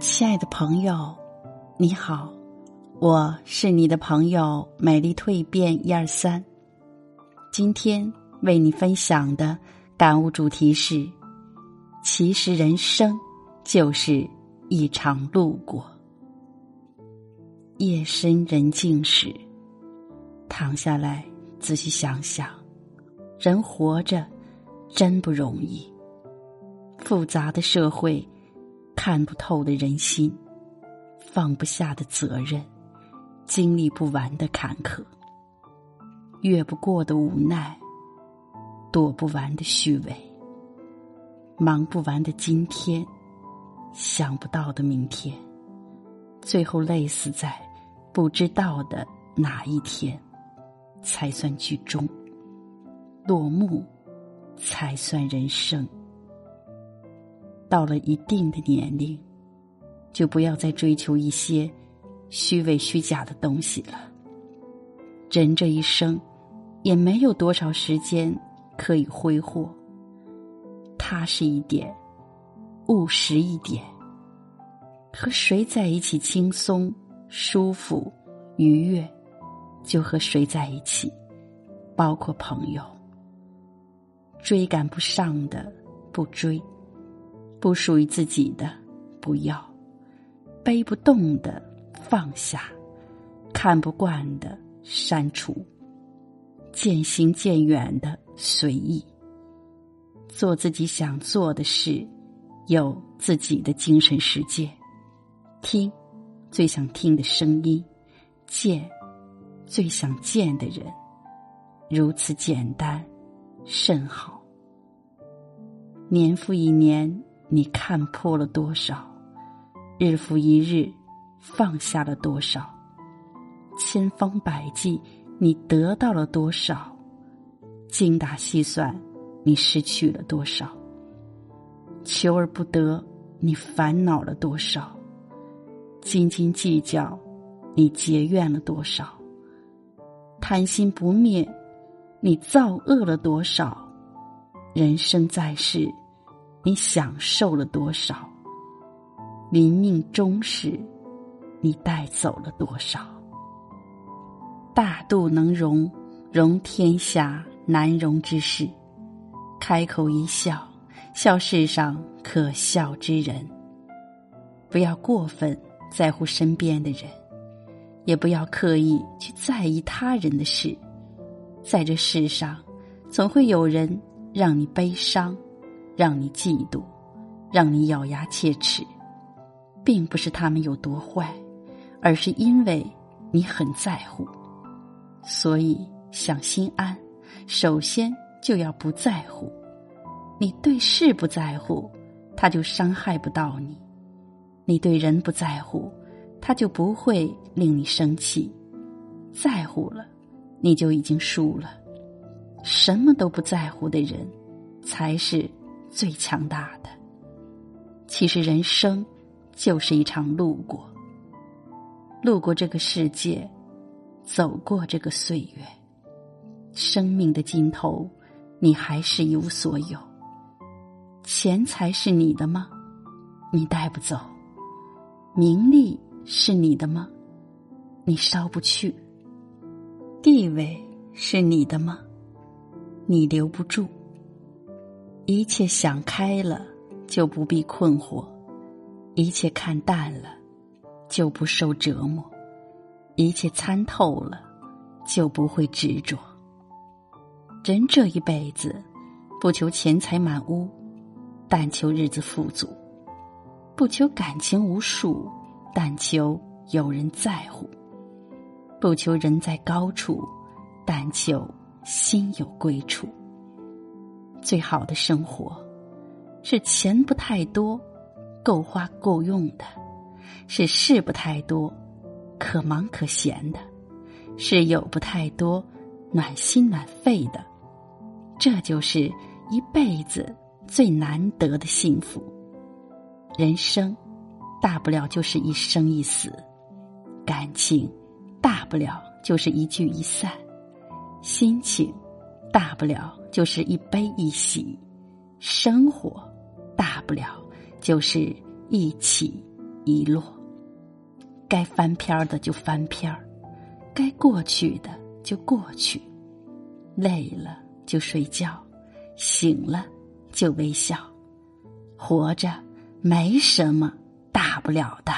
亲爱的朋友，你好，我是你的朋友美丽蜕变一二三。今天为你分享的感悟主题是：其实人生就是一场路过。夜深人静时，躺下来仔细想想，人活着真不容易。复杂的社会，看不透的人心，放不下的责任，经历不完的坎坷，越不过的无奈，躲不完的虚伪，忙不完的今天，想不到的明天，最后累死在不知道的哪一天，才算剧终，落幕，才算人生。到了一定的年龄，就不要再追求一些虚伪虚假的东西了。人这一生，也没有多少时间可以挥霍。踏实一点，务实一点，和谁在一起轻松、舒服、愉悦，就和谁在一起，包括朋友。追赶不上的，不追。不属于自己的，不要；背不动的，放下；看不惯的，删除；渐行渐远的，随意。做自己想做的事，有自己的精神世界。听最想听的声音，见最想见的人，如此简单，甚好。年复一年。你看破了多少？日复一日，放下了多少？千方百计，你得到了多少？精打细算，你失去了多少？求而不得，你烦恼了多少？斤斤计较，你结怨了多少？贪心不灭，你造恶了多少？人生在世。你享受了多少？临命终时，你带走了多少？大度能容，容天下难容之事；开口一笑，笑世上可笑之人。不要过分在乎身边的人，也不要刻意去在意他人的事。在这世上，总会有人让你悲伤。让你嫉妒，让你咬牙切齿，并不是他们有多坏，而是因为你很在乎。所以想心安，首先就要不在乎。你对事不在乎，他就伤害不到你；你对人不在乎，他就不会令你生气。在乎了，你就已经输了。什么都不在乎的人，才是。最强大的，其实人生就是一场路过，路过这个世界，走过这个岁月。生命的尽头，你还是一无所有。钱财是你的吗？你带不走。名利是你的吗？你烧不去。地位是你的吗？你留不住。一切想开了，就不必困惑；一切看淡了，就不受折磨；一切参透了，就不会执着。人这一辈子，不求钱财满屋，但求日子富足；不求感情无数，但求有人在乎；不求人在高处，但求心有归处。最好的生活，是钱不太多，够花够用的；是事不太多，可忙可闲的；是有不太多，暖心暖肺的。这就是一辈子最难得的幸福。人生，大不了就是一生一死；感情，大不了就是一聚一散；心情。大不了就是一悲一喜，生活大不了就是一起一落。该翻篇的就翻篇儿，该过去的就过去。累了就睡觉，醒了就微笑。活着没什么大不了的。